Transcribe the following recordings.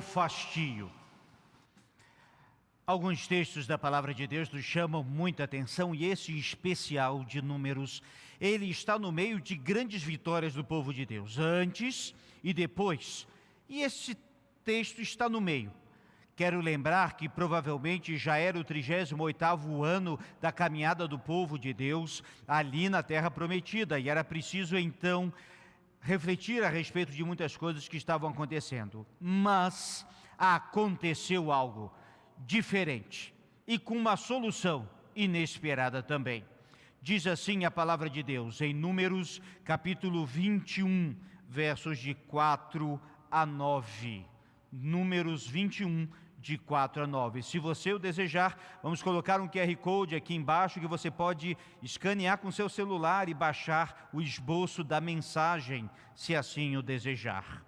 fastio. Alguns textos da palavra de Deus nos chamam muita atenção e esse especial de Números, ele está no meio de grandes vitórias do povo de Deus, antes e depois. E esse texto está no meio. Quero lembrar que provavelmente já era o 38º ano da caminhada do povo de Deus ali na terra prometida e era preciso então refletir a respeito de muitas coisas que estavam acontecendo. Mas aconteceu algo diferente e com uma solução inesperada também. Diz assim a palavra de Deus em Números capítulo 21, versos de 4 a 9. Números 21, de 4 a 9. Se você o desejar, vamos colocar um QR Code aqui embaixo que você pode escanear com seu celular e baixar o esboço da mensagem, se assim o desejar.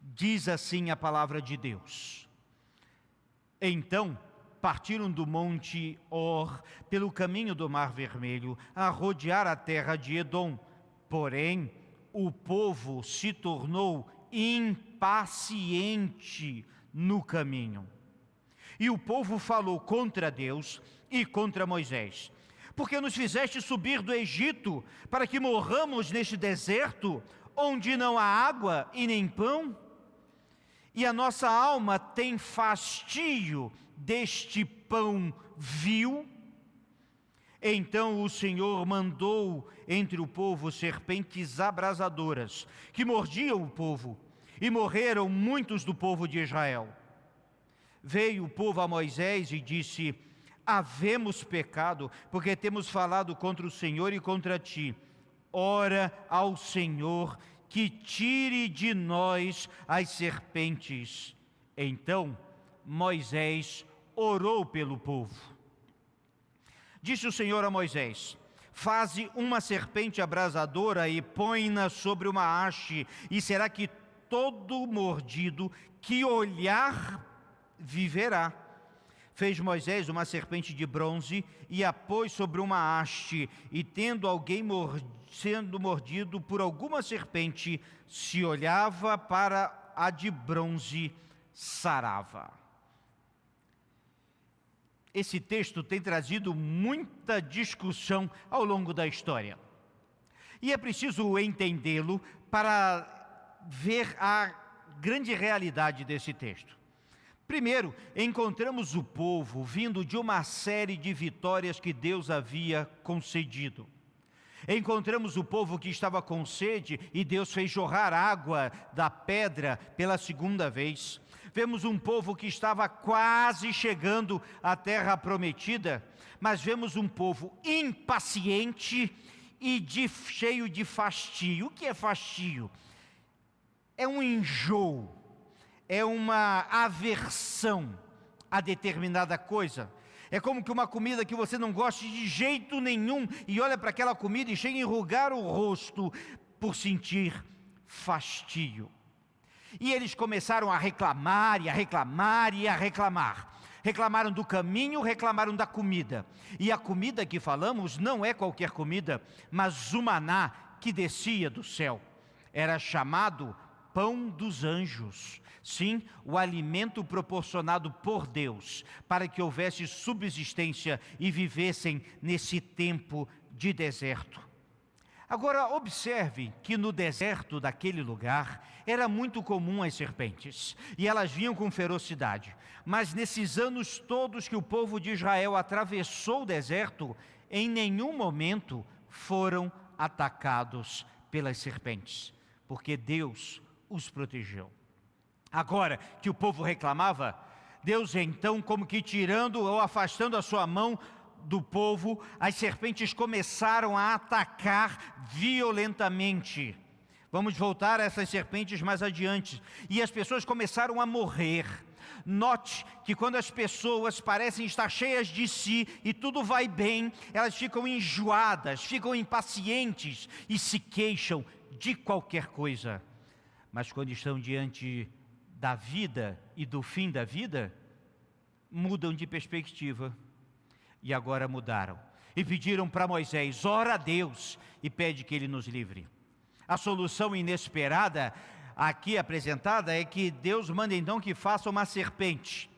Diz assim a palavra de Deus. Então partiram do monte Or pelo caminho do Mar Vermelho a rodear a terra de Edom. Porém, o povo se tornou impaciente no caminho. E o povo falou contra Deus e contra Moisés: Porque nos fizeste subir do Egito para que morramos neste deserto, onde não há água e nem pão? e a nossa alma tem fastio deste pão vil. Então o Senhor mandou entre o povo serpentes abrasadoras, que mordiam o povo, e morreram muitos do povo de Israel. Veio o povo a Moisés e disse: Havemos pecado, porque temos falado contra o Senhor e contra ti. Ora ao Senhor que tire de nós as serpentes. Então Moisés orou pelo povo. Disse o Senhor a Moisés: Faze uma serpente abrasadora e põe-na sobre uma haste, e será que todo mordido que olhar viverá. Fez Moisés uma serpente de bronze e a pôs sobre uma haste, e tendo alguém mordido, sendo mordido por alguma serpente, se olhava para a de bronze, sarava. Esse texto tem trazido muita discussão ao longo da história. E é preciso entendê-lo para ver a grande realidade desse texto. Primeiro, encontramos o povo vindo de uma série de vitórias que Deus havia concedido. Encontramos o povo que estava com sede e Deus fez jorrar água da pedra pela segunda vez. Vemos um povo que estava quase chegando à terra prometida, mas vemos um povo impaciente e de, cheio de fastio. O que é fastio? É um enjoo, é uma aversão a determinada coisa. É como que uma comida que você não gosta de jeito nenhum e olha para aquela comida e chega a enrugar o rosto por sentir fastio. E eles começaram a reclamar e a reclamar e a reclamar. Reclamaram do caminho, reclamaram da comida. E a comida que falamos não é qualquer comida, mas o maná que descia do céu. Era chamado pão dos anjos. Sim, o alimento proporcionado por Deus para que houvesse subsistência e vivessem nesse tempo de deserto. Agora, observe que no deserto daquele lugar era muito comum as serpentes, e elas vinham com ferocidade. Mas nesses anos todos que o povo de Israel atravessou o deserto, em nenhum momento foram atacados pelas serpentes, porque Deus os protegeu. Agora que o povo reclamava, Deus então, como que tirando ou afastando a sua mão do povo, as serpentes começaram a atacar violentamente. Vamos voltar a essas serpentes mais adiante. E as pessoas começaram a morrer. Note que quando as pessoas parecem estar cheias de si e tudo vai bem, elas ficam enjoadas, ficam impacientes e se queixam de qualquer coisa mas quando estão diante da vida e do fim da vida, mudam de perspectiva. E agora mudaram. E pediram para Moisés: ora a Deus e pede que ele nos livre. A solução inesperada aqui apresentada é que Deus manda então que faça uma serpente.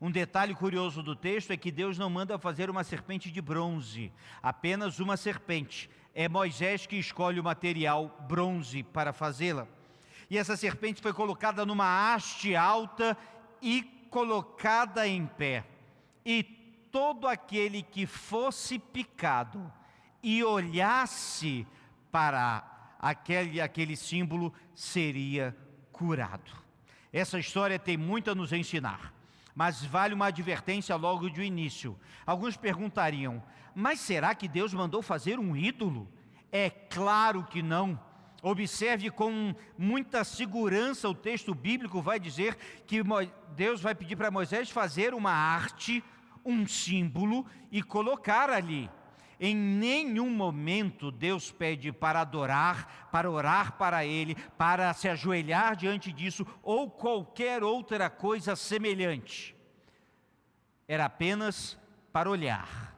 Um detalhe curioso do texto é que Deus não manda fazer uma serpente de bronze, apenas uma serpente. É Moisés que escolhe o material bronze para fazê-la. E essa serpente foi colocada numa haste alta e colocada em pé. E todo aquele que fosse picado e olhasse para aquele, aquele símbolo seria curado. Essa história tem muito a nos ensinar mas vale uma advertência logo de início. Alguns perguntariam: mas será que Deus mandou fazer um ídolo? É claro que não. Observe com muita segurança o texto bíblico vai dizer que Deus vai pedir para Moisés fazer uma arte, um símbolo e colocar ali. Em nenhum momento Deus pede para adorar, para orar para Ele, para se ajoelhar diante disso ou qualquer outra coisa semelhante. Era apenas para olhar.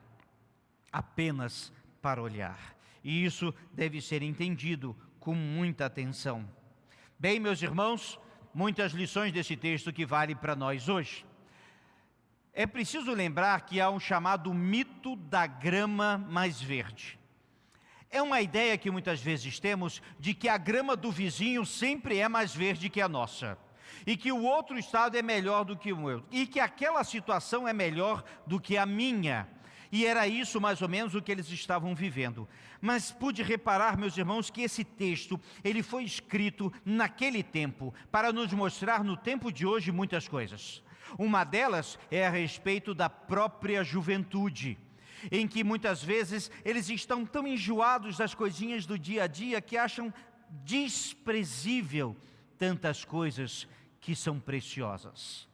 Apenas para olhar. E isso deve ser entendido com muita atenção. Bem, meus irmãos, muitas lições desse texto que vale para nós hoje. É preciso lembrar que há um chamado mito da grama mais verde. É uma ideia que muitas vezes temos de que a grama do vizinho sempre é mais verde que a nossa, e que o outro estado é melhor do que o meu, e que aquela situação é melhor do que a minha. E era isso mais ou menos o que eles estavam vivendo. Mas pude reparar, meus irmãos, que esse texto, ele foi escrito naquele tempo para nos mostrar no tempo de hoje muitas coisas. Uma delas é a respeito da própria juventude, em que muitas vezes eles estão tão enjoados das coisinhas do dia a dia que acham desprezível tantas coisas que são preciosas.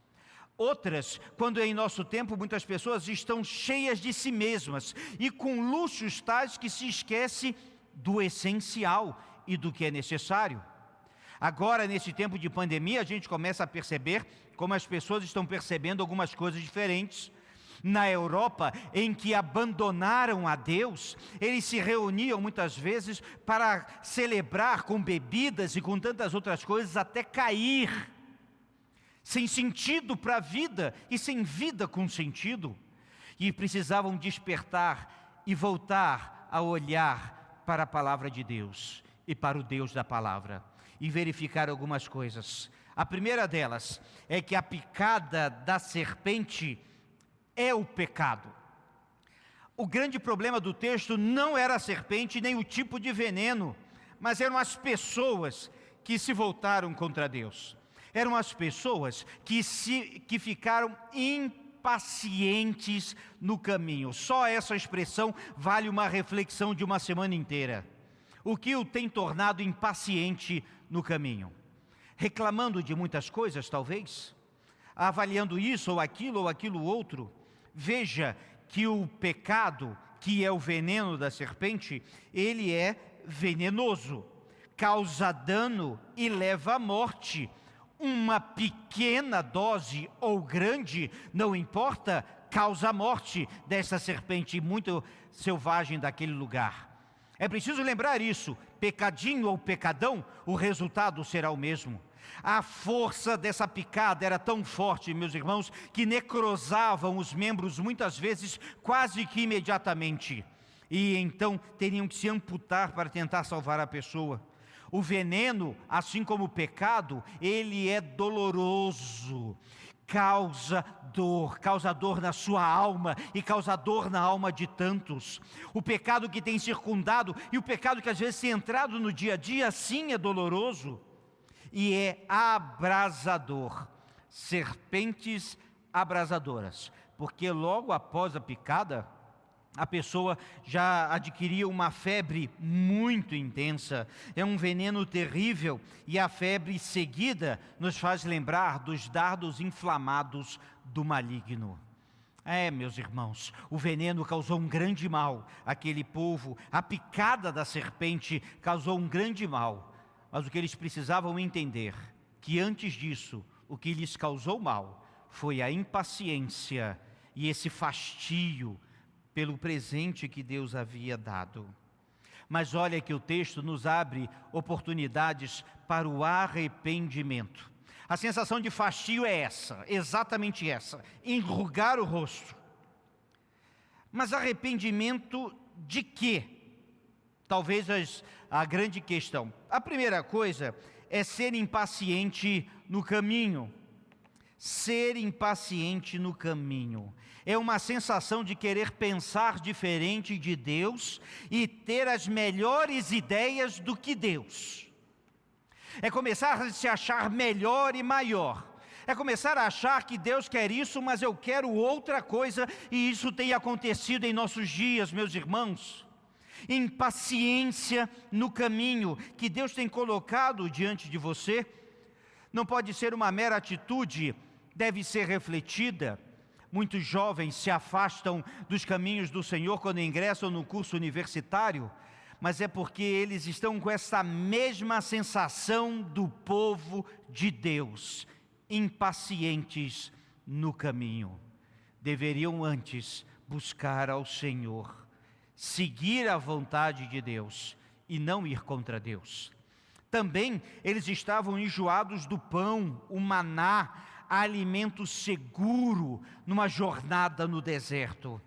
Outras, quando em nosso tempo muitas pessoas estão cheias de si mesmas e com luxos tais que se esquece do essencial e do que é necessário. Agora, nesse tempo de pandemia, a gente começa a perceber como as pessoas estão percebendo algumas coisas diferentes. Na Europa, em que abandonaram a Deus, eles se reuniam muitas vezes para celebrar com bebidas e com tantas outras coisas até cair, sem sentido para a vida e sem vida com sentido, e precisavam despertar e voltar a olhar para a palavra de Deus e para o Deus da palavra e verificar algumas coisas. A primeira delas é que a picada da serpente é o pecado. O grande problema do texto não era a serpente nem o tipo de veneno, mas eram as pessoas que se voltaram contra Deus. Eram as pessoas que, se, que ficaram impacientes no caminho. Só essa expressão vale uma reflexão de uma semana inteira. O que o tem tornado impaciente no caminho? reclamando de muitas coisas, talvez, avaliando isso ou aquilo ou aquilo outro, veja que o pecado, que é o veneno da serpente, ele é venenoso, causa dano e leva à morte. Uma pequena dose ou grande, não importa, causa a morte dessa serpente muito selvagem daquele lugar. É preciso lembrar isso: pecadinho ou pecadão, o resultado será o mesmo. A força dessa picada era tão forte, meus irmãos, que necrosavam os membros muitas vezes quase que imediatamente. E então teriam que se amputar para tentar salvar a pessoa. O veneno, assim como o pecado, ele é doloroso causa dor, causa dor na sua alma e causa dor na alma de tantos. O pecado que tem circundado e o pecado que às vezes tem entrado no dia a dia, sim é doloroso e é abrasador. Serpentes abrasadoras, porque logo após a picada, a pessoa já adquiria uma febre muito intensa, é um veneno terrível, e a febre seguida nos faz lembrar dos dardos inflamados do maligno. É, meus irmãos, o veneno causou um grande mal àquele povo, a picada da serpente causou um grande mal, mas o que eles precisavam entender, que antes disso, o que lhes causou mal foi a impaciência e esse fastio pelo presente que Deus havia dado. Mas olha que o texto nos abre oportunidades para o arrependimento. A sensação de fastio é essa, exatamente essa: enrugar o rosto. Mas arrependimento de quê? Talvez as, a grande questão. A primeira coisa é ser impaciente no caminho. Ser impaciente no caminho é uma sensação de querer pensar diferente de Deus e ter as melhores ideias do que Deus. É começar a se achar melhor e maior. É começar a achar que Deus quer isso, mas eu quero outra coisa, e isso tem acontecido em nossos dias, meus irmãos. Impaciência no caminho que Deus tem colocado diante de você, não pode ser uma mera atitude, deve ser refletida Muitos jovens se afastam dos caminhos do Senhor quando ingressam no curso universitário, mas é porque eles estão com essa mesma sensação do povo de Deus, impacientes no caminho. Deveriam antes buscar ao Senhor, seguir a vontade de Deus e não ir contra Deus. Também eles estavam enjoados do pão, o maná, alimento seguro numa jornada no deserto.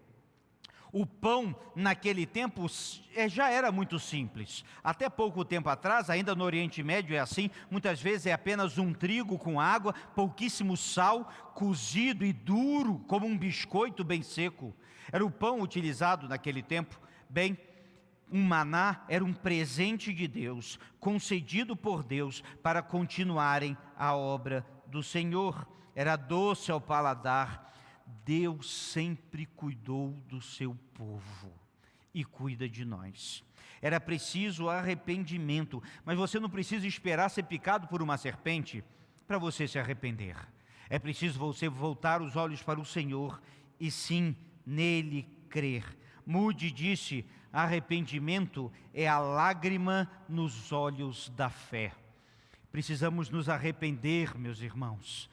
O pão naquele tempo é, já era muito simples. Até pouco tempo atrás, ainda no Oriente Médio é assim, muitas vezes é apenas um trigo com água, pouquíssimo sal, cozido e duro, como um biscoito bem seco. Era o pão utilizado naquele tempo. Bem, um maná era um presente de Deus, concedido por Deus para continuarem a obra do Senhor, era doce ao paladar. Deus sempre cuidou do seu povo e cuida de nós. Era preciso arrependimento, mas você não precisa esperar ser picado por uma serpente para você se arrepender. É preciso você voltar os olhos para o Senhor e sim nele crer. Mude disse: arrependimento é a lágrima nos olhos da fé. Precisamos nos arrepender, meus irmãos,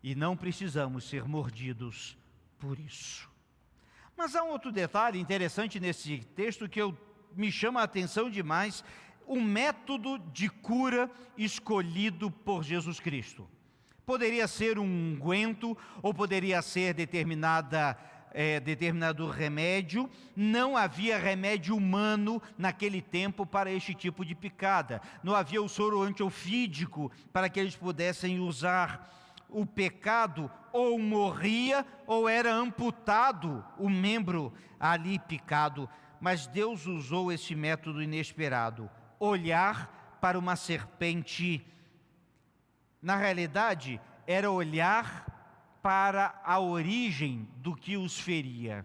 e não precisamos ser mordidos por isso. Mas há um outro detalhe interessante nesse texto que eu, me chama a atenção demais: o método de cura escolhido por Jesus Cristo. Poderia ser um unguento, ou poderia ser determinada é, determinado remédio, não havia remédio humano naquele tempo para este tipo de picada. Não havia o soro antiofídico para que eles pudessem usar. O pecado ou morria ou era amputado o membro ali picado. Mas Deus usou esse método inesperado: olhar para uma serpente. Na realidade, era olhar para a origem do que os feria.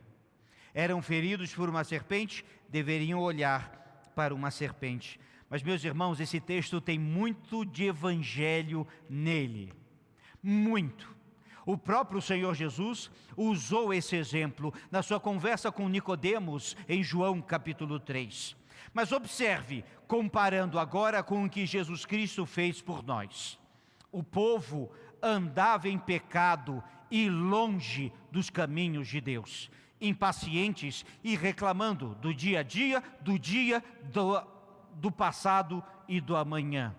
Eram feridos por uma serpente, deveriam olhar para uma serpente. Mas, meus irmãos, esse texto tem muito de evangelho nele. Muito. O próprio Senhor Jesus usou esse exemplo na sua conversa com Nicodemos em João capítulo 3. Mas observe, comparando agora com o que Jesus Cristo fez por nós. O povo andava em pecado e longe dos caminhos de Deus, impacientes e reclamando do dia a dia, do dia, do, do passado e do amanhã.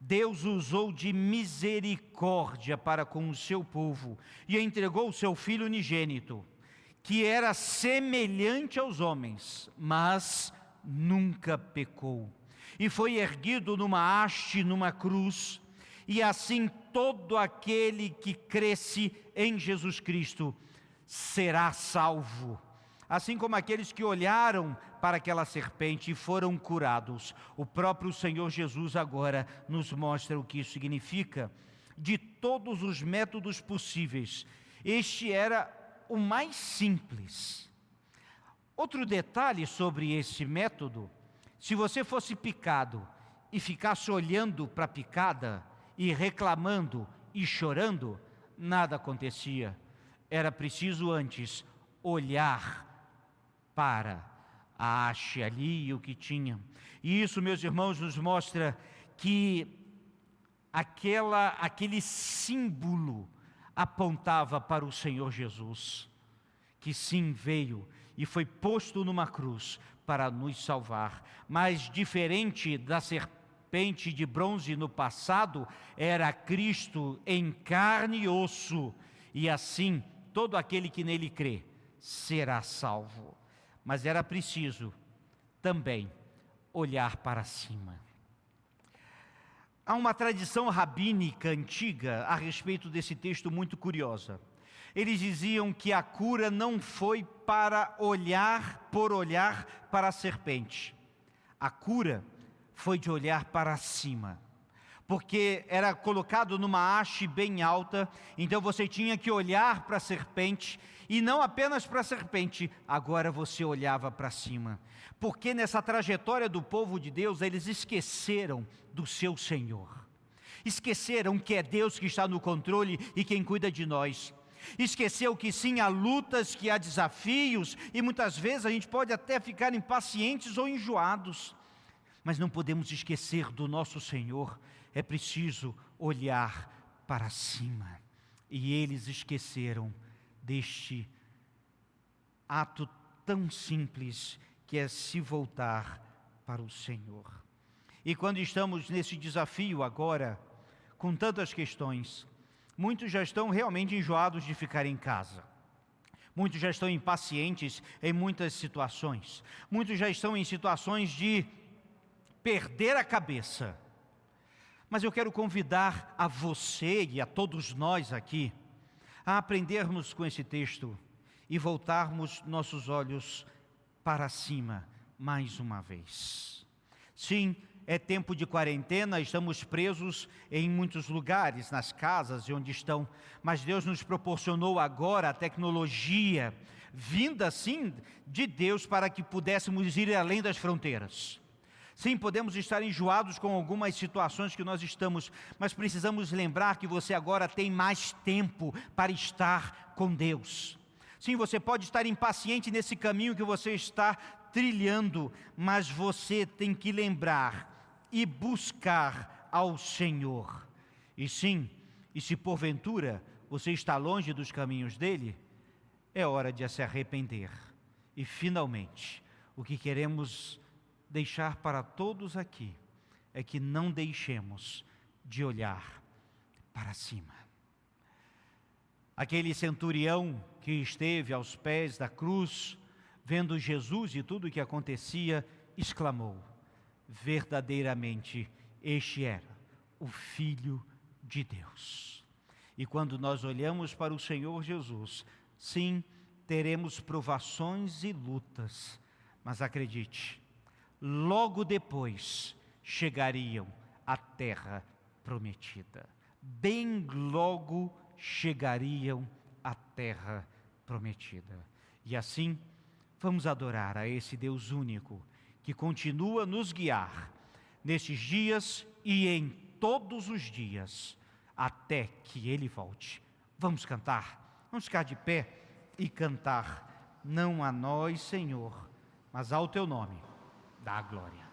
Deus usou de misericórdia para com o seu povo e entregou o seu filho unigênito, que era semelhante aos homens, mas nunca pecou. E foi erguido numa haste, numa cruz, e assim todo aquele que cresce em Jesus Cristo será salvo. Assim como aqueles que olharam para aquela serpente e foram curados, o próprio Senhor Jesus agora nos mostra o que isso significa. De todos os métodos possíveis, este era o mais simples. Outro detalhe sobre esse método: se você fosse picado e ficasse olhando para a picada, e reclamando e chorando, nada acontecia. Era preciso antes olhar para a haste ali e o que tinha. E isso, meus irmãos, nos mostra que aquela, aquele símbolo apontava para o Senhor Jesus, que sim veio e foi posto numa cruz para nos salvar. Mas diferente da serpente de bronze no passado, era Cristo em carne e osso, e assim todo aquele que nele crê será salvo. Mas era preciso também olhar para cima. Há uma tradição rabínica antiga a respeito desse texto muito curiosa. Eles diziam que a cura não foi para olhar por olhar para a serpente. A cura foi de olhar para cima. Porque era colocado numa haste bem alta, então você tinha que olhar para a serpente, e não apenas para a serpente, agora você olhava para cima. Porque nessa trajetória do povo de Deus, eles esqueceram do seu Senhor. Esqueceram que é Deus que está no controle e quem cuida de nós. Esqueceu que sim, há lutas, que há desafios, e muitas vezes a gente pode até ficar impacientes ou enjoados, mas não podemos esquecer do nosso Senhor, é preciso olhar para cima. E eles esqueceram deste ato tão simples que é se voltar para o Senhor. E quando estamos nesse desafio agora, com tantas questões, muitos já estão realmente enjoados de ficar em casa. Muitos já estão impacientes em muitas situações. Muitos já estão em situações de perder a cabeça. Mas eu quero convidar a você e a todos nós aqui a aprendermos com esse texto e voltarmos nossos olhos para cima mais uma vez. Sim, é tempo de quarentena, estamos presos em muitos lugares, nas casas e onde estão, mas Deus nos proporcionou agora a tecnologia, vinda sim de Deus para que pudéssemos ir além das fronteiras. Sim, podemos estar enjoados com algumas situações que nós estamos, mas precisamos lembrar que você agora tem mais tempo para estar com Deus. Sim, você pode estar impaciente nesse caminho que você está trilhando, mas você tem que lembrar e buscar ao Senhor. E sim, e se porventura você está longe dos caminhos dele, é hora de se arrepender. E finalmente, o que queremos deixar para todos aqui é que não deixemos de olhar para cima. Aquele centurião que esteve aos pés da cruz, vendo Jesus e tudo o que acontecia, exclamou: verdadeiramente este era o Filho de Deus. E quando nós olhamos para o Senhor Jesus, sim, teremos provações e lutas, mas acredite, logo depois chegariam à terra prometida. Bem logo chegariam à terra prometida. E assim, vamos adorar a esse Deus único que continua nos guiar nesses dias e em todos os dias até que ele volte. Vamos cantar, vamos ficar de pé e cantar, não a nós, Senhor, mas ao teu nome, da glória.